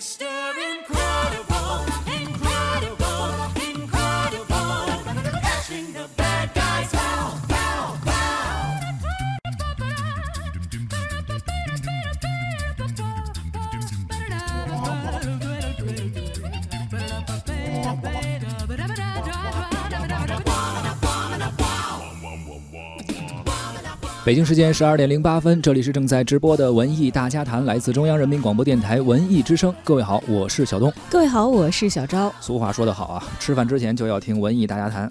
Stay. 北京时间十二点零八分，这里是正在直播的文艺大家谈，来自中央人民广播电台文艺之声。各位好，我是小东。各位好，我是小昭。俗话说得好啊，吃饭之前就要听文艺大家谈。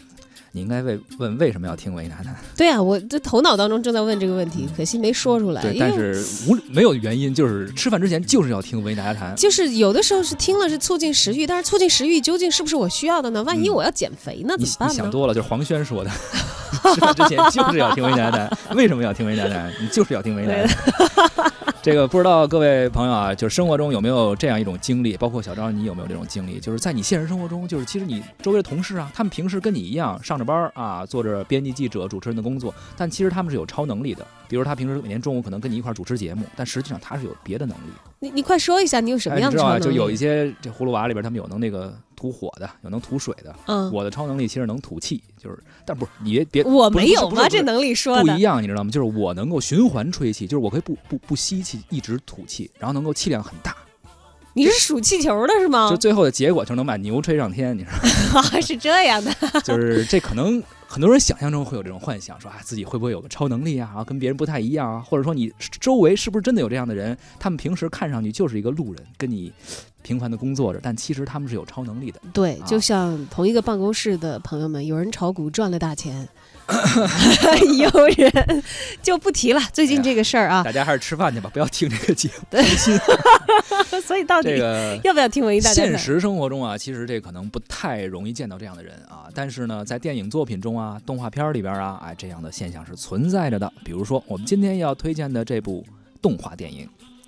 你应该为问为什么要听文艺大家谈？对啊，我这头脑当中正在问这个问题，可惜没说出来。对，但是无没有原因，就是吃饭之前就是要听文艺大家谈。就是有的时候是听了是促进食欲，但是促进食欲究竟是不是我需要的呢？万一嗯我要减肥呢，你怎么办呢？你想多了，就是黄轩说的，吃饭之前就是要听文艺大家谈。为什么要听文艺大家谈？你就是要听文艺大家谈。这个不知道各位朋友啊，就是生活中有没有这样一种经历？包括小张，你有没有这种经历？就是在你现实生活中，就是其实你周围的同事啊，他们平时跟你一样上着班啊，做着编辑、记者、主持人的工作，但其实他们是有超能力的。比如他平时每天中午可能跟你一块儿主持节目，但实际上他是有别的能力。你你快说一下，你有什么哎，样你知道吗？的超能力？就有一些这葫芦娃里边，他们有能那个吐火的，有能吐水的。嗯，我的超能力其实能吐气，就是，但不是你别别，我没有吗？这能力说的不一样，你知道吗？就是我能够循环吹气，就是我可以不不不吸气，一直吐气，然后能够气量很大，你是数气球的是吗就？最后的结果就是能把牛吹上天。你知道吗？是这样的，就是这可能很多人想象中会有这种幻想，说啊自己会不会有个超能力啊，跟别人不太一样啊，或者说你周围是不是真的有这样的人？他们平时看上去就是一个路人，跟你平凡的工作着，但其实他们是有超能力的。对，啊就像同一个办公室的朋友们，有人炒股赚了大钱，有人就不提了。最近这个事儿啊，大家还是吃饭去吧，不要听这个节目。对，所以到底这个要不要听文艺大家？现实生活中啊，其实这可能不太容易见到这样的人啊。但是呢，在电影作品中啊、动画片里边啊，哎，这样的现象是存在着的。比如说，我们今天要推荐的这部动画电影，《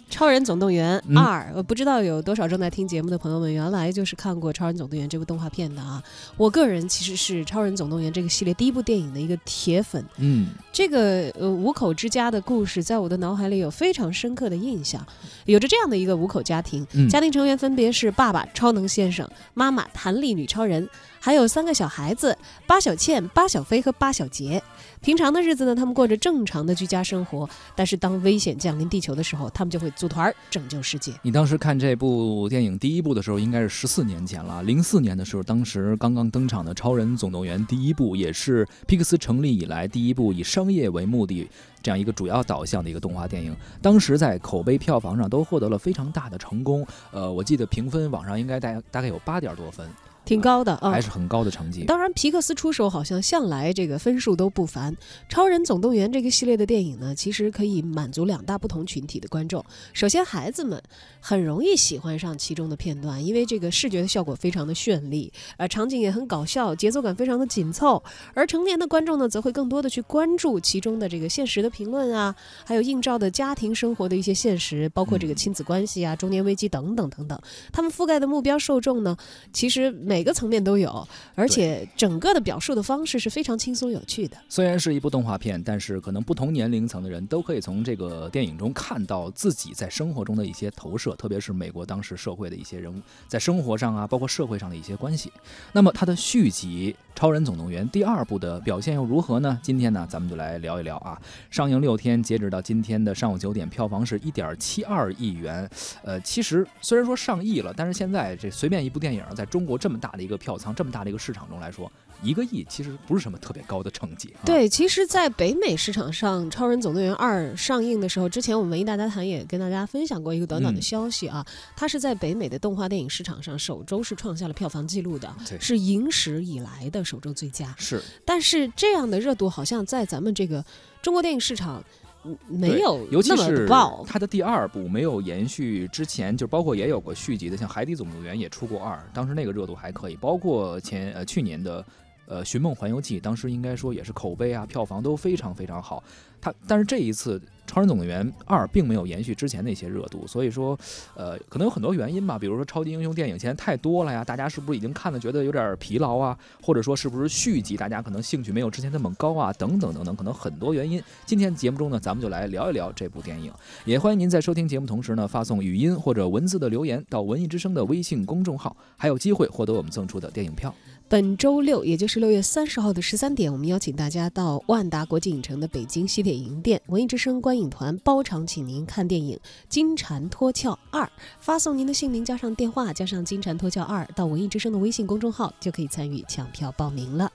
超人总动员嗯二》我不知道有多少正在听节目的朋友们原来就是看过《超人总动员》这部动画片的啊。我个人其实是《超人总动员》这个系列第一部电影的一个铁粉。嗯，这个呃五口之家的故事在我的脑海里有非常深刻的印象。有着这样的一个五口家庭，嗯家庭成员分别是爸爸超能先生、妈妈弹力女超人，还有三个小孩子八小倩、八小飞和八小杰。平常的日子呢，他们过着正常的居家生活，但是当危险降临地球的时候，他们就会组团拯救世界。你当时看这部电影第一部的时候，应该是十四年前了。零四年的时候，当时刚刚登场的《超人总动员》第一部，也是皮克斯成立以来第一部以商业为目的这样一个主要导向的一个动画电影。当时在口碑、票房上都获得了非常大的成功。呃，我记得评分网上应该大大概有八点多分，挺高的啊。还是很高的成绩。当然，皮克斯出手好像向来这个分数都不凡。《超人总动员》这个系列的电影呢，其实可以满足两大不同群体的观众。首先，孩子们很容易喜欢上其中的片段，因为这个视觉的效果非常的绚丽，呃，场景也很搞笑，节奏感非常的紧凑。而成年的观众呢，则会更多的去关注其中的这个现实的评论啊，还有映照的家庭生活的一些现实，包括这个亲子关系啊、中年危机等等等等。他们覆盖的目标受众呢，其实每个层面都有，而且整个的表述的方式是非常轻松有趣的。虽然是一部动画片，但是可能不同年龄层的人都可以从这个电影中看到自己在生活中的一些投射，特别是美国当时社会的一些人物在生活上啊，包括社会上的一些关系。那么它的续集《超人总动员》第二部的表现又如何呢？今天呢，咱们就来聊一聊啊。上映六天，截止到今天的上午九点，票房是一点七二亿元。呃，其实虽然说上亿了，但是现在这随便一部电影在中国这么大的一个票仓、这么大的一个市场中来说，一个亿其实不是什么特别高的成绩、啊。对，其实，在北美市场上，《超人总动员二》上映的时候，之前我们文艺大家谈也跟大家分享过一个短短的嗯消息啊，它是在北美的动画电影市场上首周是创下了票房纪录的，是影史以来的首周最佳。是但是这样的热度好像在咱们这个中国电影市场嗯没有尤其是。它的第二部没有延续之前，就包括也有过续集的，像《海底总动员》也出过二，当时那个热度还可以。包括前呃去年的呃《寻梦环游记》，当时应该说也是口碑啊、票房都非常非常好。它但是这一次《超人总动员二》并没有延续之前那些热度，所以说，呃，可能有很多原因吧，比如说超级英雄电影现在太多了呀，大家是不是已经看的觉得有点疲劳啊？或者说是不是续集大家可能兴趣没有之前那么高啊？等等等等，可能很多原因。今天节目中呢，咱们就来聊一聊这部电影。也欢迎您在收听节目同时呢，发送语音或者文字的留言到文艺之声的微信公众号，还有机会获得我们赠出的电影票。本周六，也就是六月三十号的十三点，我们邀请大家到万达国际影城的北京西铁营店，文艺之声观影团包场请您看电影《金蝉脱壳二》，发送您的姓名加上电话加上《金蝉脱壳二》到文艺之声的微信公众号，就可以参与抢票报名了。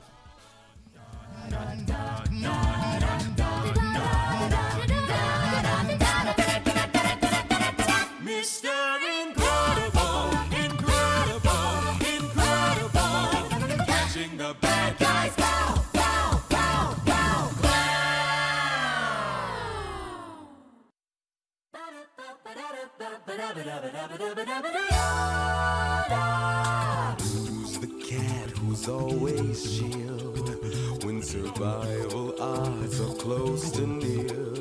Who's the cat who's always chill when survival odds are close to nil?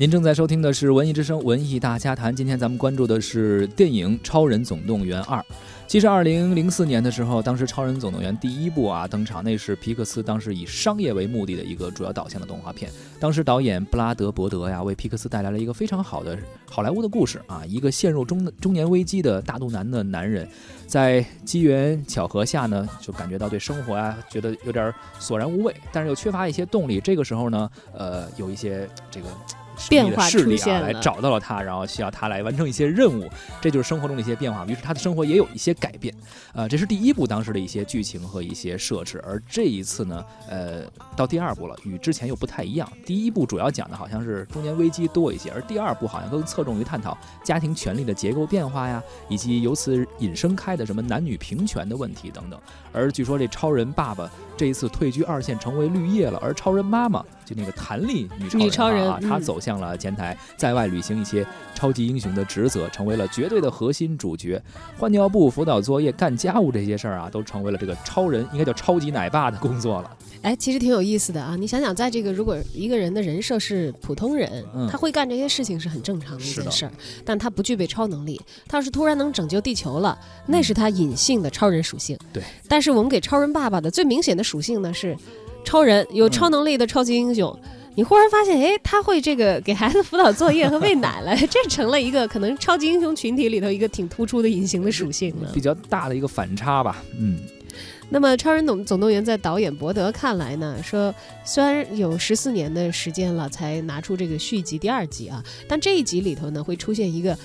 您正在收听的是《文艺之声·文艺大家谈》，今天咱们关注的是电影《超人总动员二》。其实，二零零四年的时候，当时《超人总动员》第一部啊登场，那是皮克斯当时以商业为目的的一个主要导向的动画片。当时导演布拉德·伯德呀，为皮克斯带来了一个非常好的好莱坞的故事啊，一个陷入中中年危机的大肚腩的男人，在机缘巧合下呢，就感觉到对生活啊，觉得有点索然无味，但是又缺乏一些动力。这个时候呢，呃，有一些这个。变化势力啊，来找到了他，然后需要他来完成一些任务，这就是生活中的一些变化。于是他的生活也有一些改变。呃，这是第一部当时的一些剧情和一些设置，而这一次呢，呃，到第二部了，与之前又不太一样。第一部主要讲的好像是中年危机多一些，而第二部好像更侧重于探讨家庭权力的结构变化呀，以及由此引申开的什么男女平权的问题等等。而据说这超人爸爸这一次退居二线，成为绿叶了，而超人妈妈就那个弹力女超人,、啊、她嗯走向了前台，在外履行一些超级英雄的职责，成为了绝对的核心主角。换尿布、辅导作业、干家务这些事儿啊，都成为了这个超人应该叫超级奶爸的工作了。哎，其实挺有意思的啊！你想想，在这个如果一个人的人设是普通人，嗯他会干这些事情是很正常的一件事儿，但他不具备超能力。他要是突然能拯救地球了，那是他隐性的超人属性。对。但是我们给超人爸爸的最明显的属性呢是，超人有超能力的超级英雄。你忽然发现，哎，他会这个给孩子辅导作业和喂奶了，这成了一个可能超级英雄群体里头一个挺突出的隐形的属性了比。较大的一个反差吧，嗯，那么，《超人总总动员》在导演伯德看来呢，说虽然有十四年的时间了才拿出这个续集第二集啊，但这一集里头呢会出现一个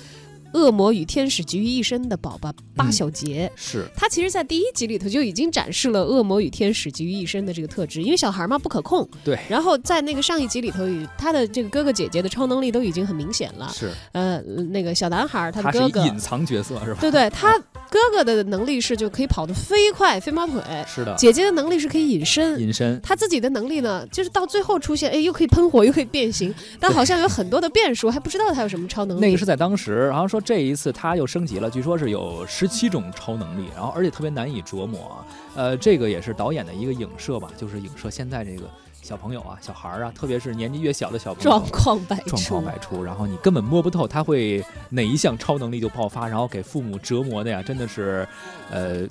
恶魔与天使集于一身的宝宝八小节。是他其实，在第一集里头就已经展示了恶魔与天使集于一身的这个特质，因为小孩嘛不可控。对然后在那个上一集里头，他的这个哥哥姐姐的超能力都已经很明显了。是，呃，那个小男孩他他的哥哥，隐藏角色是吧？对对，他哥哥的能力是就可以跑得飞快，飞毛腿。是的，姐姐的能力是可以隐身，隐身。他自己的能力呢，就是到最后出现，哎，又可以喷火，又可以变形，但好像有很多的变数，还不知道他有什么超能力。那个是在当时，然后说这一次他又升级了，据说是有十七种超能力，然后而且特别难以琢磨啊。呃，这个也是导演的一个影射吧，就是影射现在这个小朋友啊、小孩儿啊，特别是年纪越小的小朋友状。况百出，状况百出，然后你根本摸不透他会哪一项超能力就爆发，然后给父母折磨的呀，真的是，呃，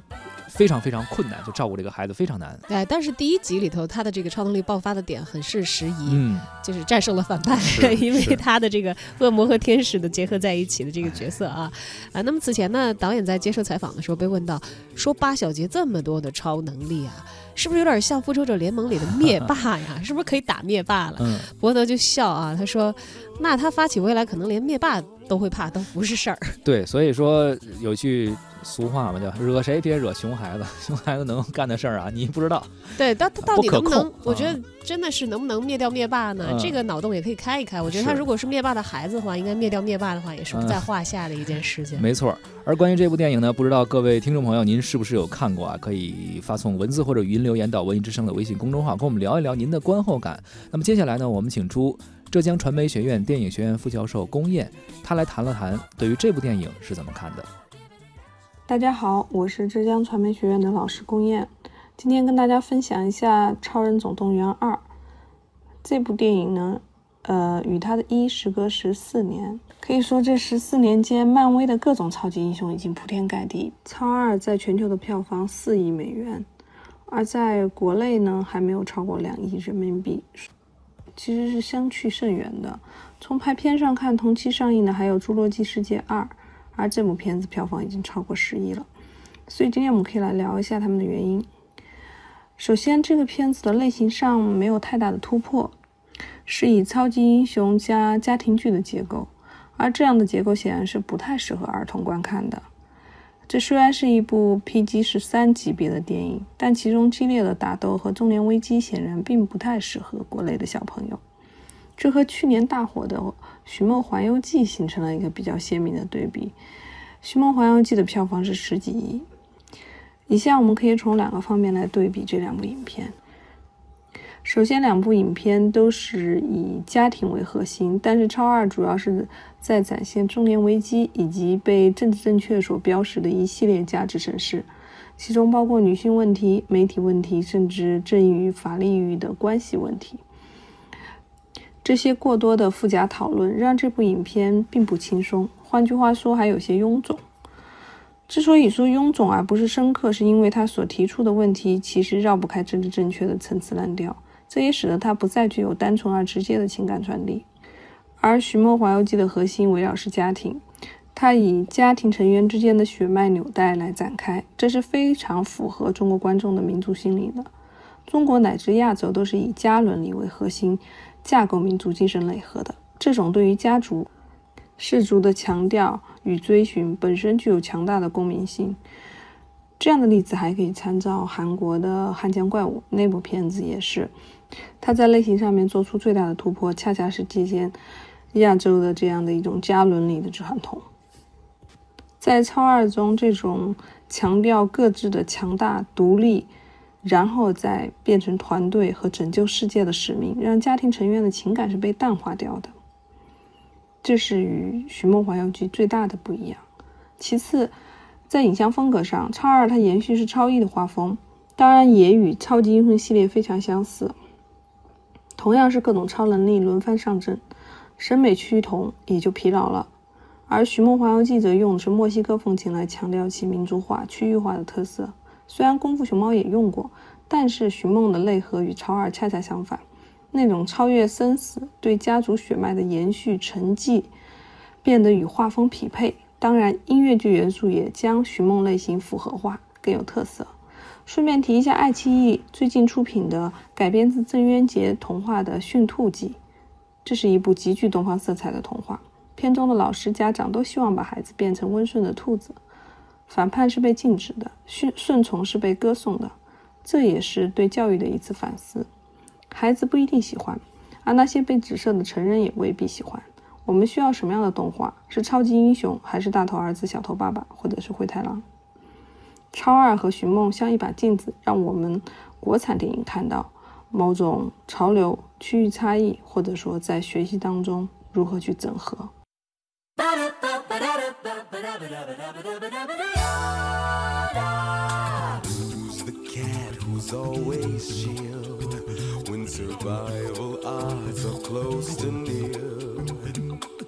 非常非常困难，就照顾这个孩子非常难。哎，但是第一集里头，他的这个超能力爆发的点很是时宜，嗯，就是战胜了反派，因为他的这个恶魔和天使的结合在一起的这个角色啊啊。那么此前呢，导演在接受采访的时候被问到，说八小节这么多的超能力啊，是不是有点像复仇者联盟里的灭霸呀？是不是可以打灭霸了？嗯，伯德就笑啊，他说：“那他发起未来可能连灭霸都会怕，都不是事儿。对，所以说有句俗话嘛，叫“惹谁别惹熊孩子”，熊孩子能干的事儿啊，你不知道。对，到他到底能不能控？我觉啊得真的是能不能灭掉灭霸呢？嗯这个脑洞也可以开一开。我觉得他如果是灭霸的孩子的话，应该灭掉灭霸的话，也是不在话下的一件事情。没错。而关于这部电影呢，不知道各位听众朋友您是不是有看过啊？可以发送文字或者语音留言到文艺之声的微信公众号，跟我们聊一聊您的观后感。那么接下来呢，我们请出浙江传媒学院电影学院副教授龚燕，他来谈了谈对于这部电影是怎么看的。大家好，我是浙江传媒学院的老师龚燕，今天跟大家分享一下《超人总动员二》这部电影呢，呃，与它的一时隔十四年，可以说这十四年间，漫威的各种超级英雄已经铺天盖地。超二在全球的票房四亿美元，而在国内呢，还没有超过两亿人民币，其实是相去甚远的。从排片上看，同期上映的还有《侏罗纪世界二》。而这部片子票房已经超过十亿了，所以今天我们可以来聊一下他们的原因。首先，这个片子的类型上没有太大的突破，是以超级英雄加家庭剧的结构，而这样的结构显然是不太适合儿童观看的。这虽然是一部 PG 十三级别的电影，但其中激烈的打斗和中年危机显然并不太适合国内的小朋友。这和去年大火的《寻梦环游记》形成了一个比较鲜明的对比，《寻梦环游记》的票房是十几亿。以下我们可以从两个方面来对比这两部影片。首先，两部影片都是以家庭为核心，但是《超二》主要是在展现中年危机以及被政治正确所标识的一系列价值审视，其中包括女性问题、媒体问题，甚至正义与法律与的关系问题。这些过多的附加讨论让这部影片并不轻松，换句话说，还有些臃肿。之所以说臃肿而不是深刻，是因为他所提出的问题其实绕不开政治正确的陈词滥调，这也使得它不再具有单纯而直接的情感传递。而《寻梦环游记》的核心围绕是家庭，它以家庭成员之间的血脉纽带来展开，这是非常符合中国观众的民族心理的。中国乃至亚洲都是以家伦理为核心。架构民族精神内核的这种对于家族、氏族的强调与追寻，本身具有强大的共鸣性。这样的例子还可以参照韩国的《汉江怪物》那部片子，也是它在类型上面做出最大的突破，恰恰是借鉴亚洲的这样的一种家伦理的传统。在超二中，这种强调各自的强大独立。然后再变成团队和拯救世界的使命，让家庭成员的情感是被淡化掉的。这是与《寻梦环游记》最大的不一样。其次，在影像风格上，超二它延续是超一的画风，当然也与超级英雄系列非常相似。同样是各种超能力轮番上阵，审美趋同也就疲劳了。而《寻梦环游记》则用的是墨西哥风情来强调其民族化、区域化的特色。虽然功夫熊猫也用过，但是寻梦的内核与超二恰恰相反，那种超越生死、对家族血脉的延续沉寂，变得与画风匹配。当然，音乐剧元素也将寻梦类型复合化，更有特色。顺便提一下，爱奇艺最近出品的改编自郑渊洁童话的《驯兔记》，这是一部极具东方色彩的童话。片中的老师、家长都希望把孩子变成温顺的兔子。反叛是被禁止的，顺顺从是被歌颂的，这也是对教育的一次反思。孩子不一定喜欢，而那些被指涉的成人也未必喜欢。我们需要什么样的动画？是超级英雄，还是大头儿子小头爸爸，或者是灰太狼？超二和寻梦像一把镜子，让我们国产电影看到某种潮流、区域差异，或者说在学习当中如何去整合。Who's always chill when survival odds are close to nil?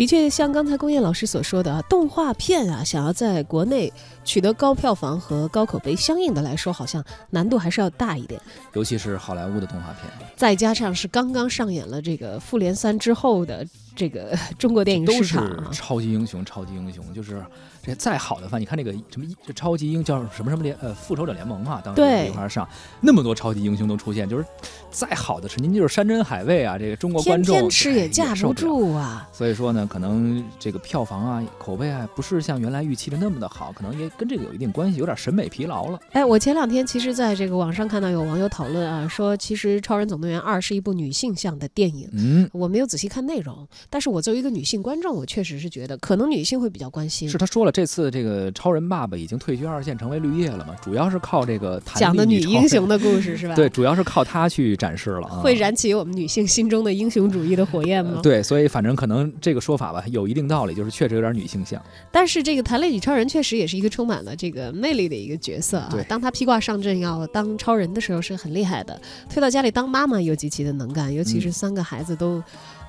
的确，像刚才龚燕老师所说的啊，动画片啊，想要在国内取得高票房和高口碑，相应的来说，好像难度还是要大一点。尤其是好莱坞的动画片，再加上是刚刚上演了这个《复联三》之后的这个 中国电影都是市场啊，超级英雄，超级英雄，就是这再好的番，你看那个什么这超级英叫什么什么联呃复仇者联盟嘛，当时对一块儿上，那么多超级英雄都出现，就是再好的是您就是山珍海味啊，这个中国观众天吃哎也架不。住啊。所以说呢，可能这个票房啊、口碑啊，不是像原来预期的那么的好，可能也跟这个有一定关系，有点审美疲劳了。哎，我前两天其实在这个网上看到有网友讨论啊，说其实《超人总动员二》是一部女性向的电影。嗯，我没有仔细看内容，但是我作为一个女性观众，我确实是觉得可能女性会比较关心。是他说了，这次这个超人爸爸已经退居二线，成为绿叶了嘛，主要是靠这个弹 讲的女英雄的故事是吧？对，，主要是靠他去展示了啊。会燃起我们女性心中的英雄主义的火焰吗？呃 对，所以反正可能这个说法吧，有一定道理，就是确实有点女性向。但是这个弹力女超人确实也是一个充满了这个魅力的一个角色啊对。当她披挂上阵要当超人的时候是很厉害的，退到家里当妈妈又极其的能干，尤其是嗯三个孩子都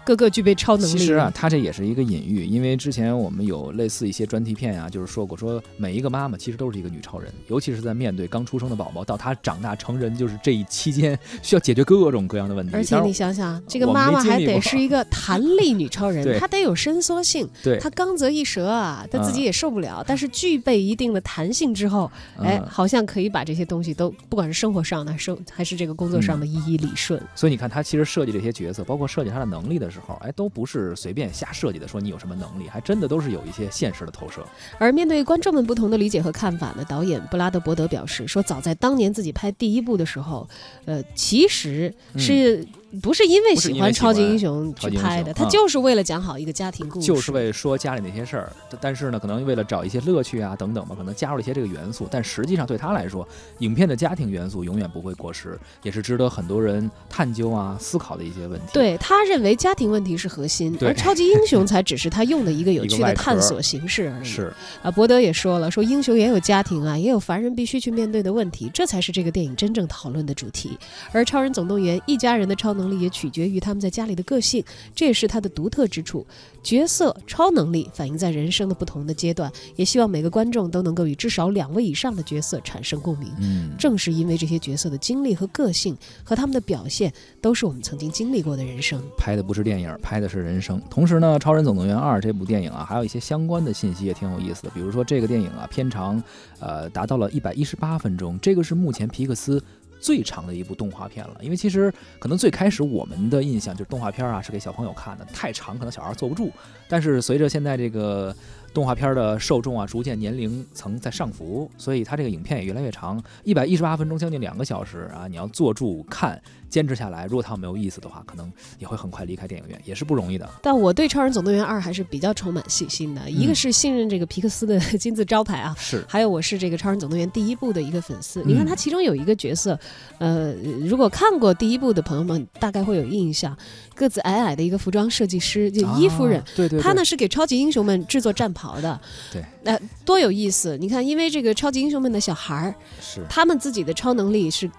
个个具备超能力。其实啊，他这也是一个隐喻，因为之前我们有类似一些专题片啊、就是说过，说每一个妈妈其实都是一个女超人，尤其是在面对刚出生的宝宝到他长大成人，就是这一期间需要解决各种各样的问题。而且你想想，这个妈妈还得是一个 弹力女超人，她得有伸缩性，对，她刚则一折啊，她自己嗯也受不了。但是具备一定的弹性之后，哎，嗯好像可以把这些东西都，不管是生活上的，生还是这个工作上的，一一理顺。所以你看，她其实设计这些角色，包括设计她的能力的时候，哎，都不是随便瞎设计的，说你有什么能力，还真的都是有一些现实的投射。而面对观众们不同的理解和看法呢，导演布拉德伯德表示说，早在当年自己拍第一部的时候，呃，其实是不是因为喜欢超级英雄去拍的，他就是为了讲好一个家庭故事，就是为说家里那些事儿，但是呢，可能为了找一些乐趣啊等等吧，可能加入了一些这个元素。但实际上对他来说，影片的家庭元素永远不会过时，也是值得很多人探究啊、思考的一些问题。，对他认为家庭问题是核心，而超级英雄才只是他用的一个有趣的探索形式而已。是啊，伯德也说了，说英雄也有家庭啊，也有凡人必须去面对的问题，这才是这个电影真正讨论的主题。而《超人总动员》一家人的超能力也取决于他们在家里的个性，这也是他的独特之处。角色超能力反映在人生的不同的阶段，也希望每个观众都能够与至少两位以上的角色产生共鸣。嗯，正是因为这些角色的经历和个性和他们的表现，都是我们曾经经历过的人生。拍的不是电影，拍的是人生。同时呢，《超人总动员二》这部电影啊，还有一些相关的信息也挺有意思的。比如说，这个电影啊，片长呃达到了一百一十八分钟，这个是目前皮克斯。最长的一部动画片了，因为其实可能最开始我们的印象就是动画片啊是给小朋友看的，太长可能小孩坐不住。但是随着现在这个动画片的受众啊逐渐年龄层在上浮，所以它这个影片也越来越长，一百一十八分钟，将近两个小时啊！你要坐住看，坚持下来，如果它没有意思的话，可能也会很快离开电影院，也是不容易的。但我对《超人总动员二》还是比较充满信心的，一个嗯是信任这个皮克斯的金字招牌啊，是，还有我是这个《超人总动员》第一部的一个粉丝。你看嗯它其中有一个角色，呃，如果看过第一部的朋友们大概会有印象，个子矮矮的一个服装设计师，就伊夫人。啊对对对，他呢是给超级英雄们制作战袍的，对，呃，多有意思！你看，因为这个超级英雄们的小孩儿，是，他们自己的超能力是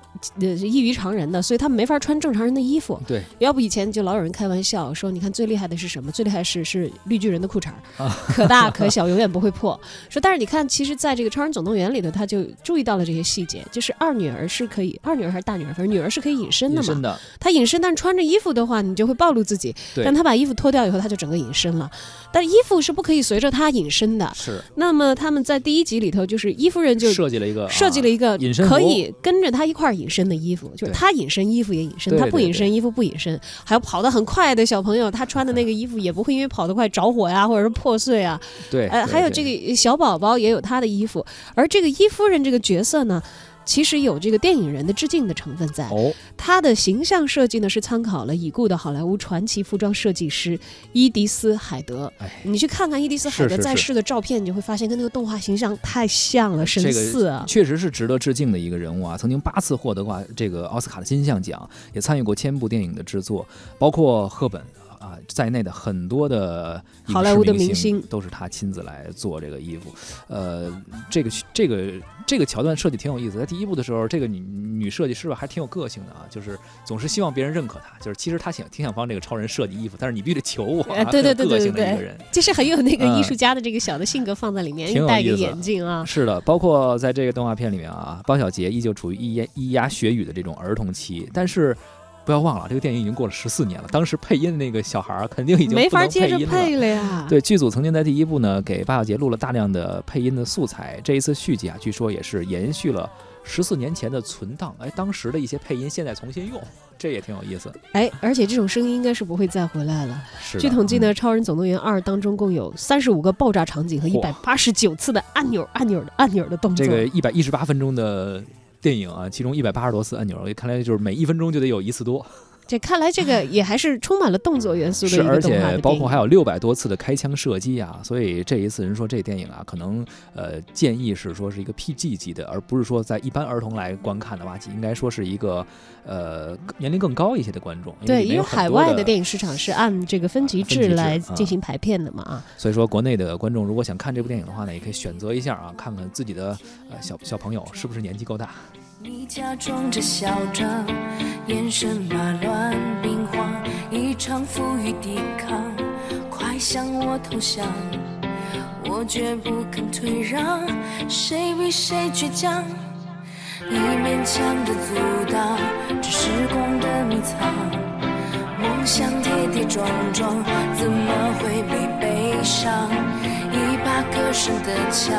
呃异于常人的，所以他们没法穿正常人的衣服。对，要不以前就老有人开玩笑说，你看最厉害的是什么？最厉害是是绿巨人的裤衩可大 可小，永远不会破。说，但是你看，其实在这个《超人总动员》里头，他就注意到了这些细节，就是二女儿是可以，二女儿还是大女儿，反正女儿是可以隐身的嘛。隐身的，她隐身，但穿着衣服的话，你就会暴露自己。对但她把衣服脱掉以后，她就整个隐身了。但衣服是不可以随着她隐身的。是那么他们在第一集里头，就是伊夫人就设计了一个设计了一个隐身可以跟着她一块儿隐身的衣服，就是她隐身衣服也隐身，对他不隐身衣服不隐身，还有跑得很快的小朋友，他穿的那个衣服也不会因为跑得快着火呀，或者是破碎啊。对，呃，还有这个小宝宝也有他的衣服，而这个伊夫人这个角色呢。其实有这个电影人的致敬的成分在，哦，他的形象设计呢是参考了已故的好莱坞传奇服装设计师伊迪丝·海德。哎，你去看看伊迪丝·海德在世的照片，你就会发现跟那个动画形象太像了，神似啊！个确实是值得致敬的一个人物啊！曾经八次获得过这个奥斯卡的金像奖，也参与过千部电影的制作，包括赫本在内的很多的好莱坞的明明星都是他亲自来做这个衣服。呃，这个这个这个桥段设计挺有意思。在第一部的时候，这个女女设计师吧还挺有个性的啊，就是总是希望别人认可她，就是其实她想挺想帮这个超人设计衣服，但是你必须得求我 对对对对对一个人。就是很有那个嗯艺术家的这个小的性格放在里面，挺有戴个意思眼镜啊，是的，包括在这个动画片里面啊，包小杰依旧处于咿呀咿呀学语的这种儿童期，但是不要忘了，这个电影已经过了十四年了，当时配音的那个小孩儿肯定已经没法接着配了呀。对，剧组曾经在第一部呢给八小杰录了大量的配音的素材，这一次续集啊，据说也是延续了十四年前的存档，哎，当时的一些配音现在重新用，这也挺有意思。哎，而且这种声音应该是不会再回来了。是据统计呢，嗯超人总动员二》当中共有三十五个爆炸场景和一百八十九次的按钮、按钮的按钮的动作。这个一百一十八分钟的电影啊，其中一百八十多次按钮，看来就是每一分钟就得有一次多。这看来这个也还是充满了动作元素的是，一个而且包括还影有六百多次的开枪射击啊，所以这一次人说这电影啊，可能呃建议是说是一个 PG 级的，而不是说在一般儿童来观看的话，应该说是一个呃年龄更高一些的观众。对，因为海外的电影市场是按这个分级制来啊进行排片的嘛啊。所以说国内的观众如果想看这部电影的话呢，也可以选择一下啊，看看自己的呃小小朋友是不是年纪够大。你假装着嚣张，眼神马乱兵荒，一场负隅抵抗，快向我投降，我绝不肯退让，谁比谁倔强？你勉强的阻挡，这时光的迷藏，梦想跌跌撞撞，怎么会没悲伤？一把歌声的枪，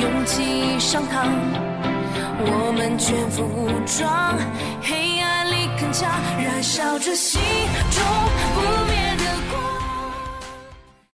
勇气上膛。我们全副武装，黑暗里铿锵，燃烧着心中不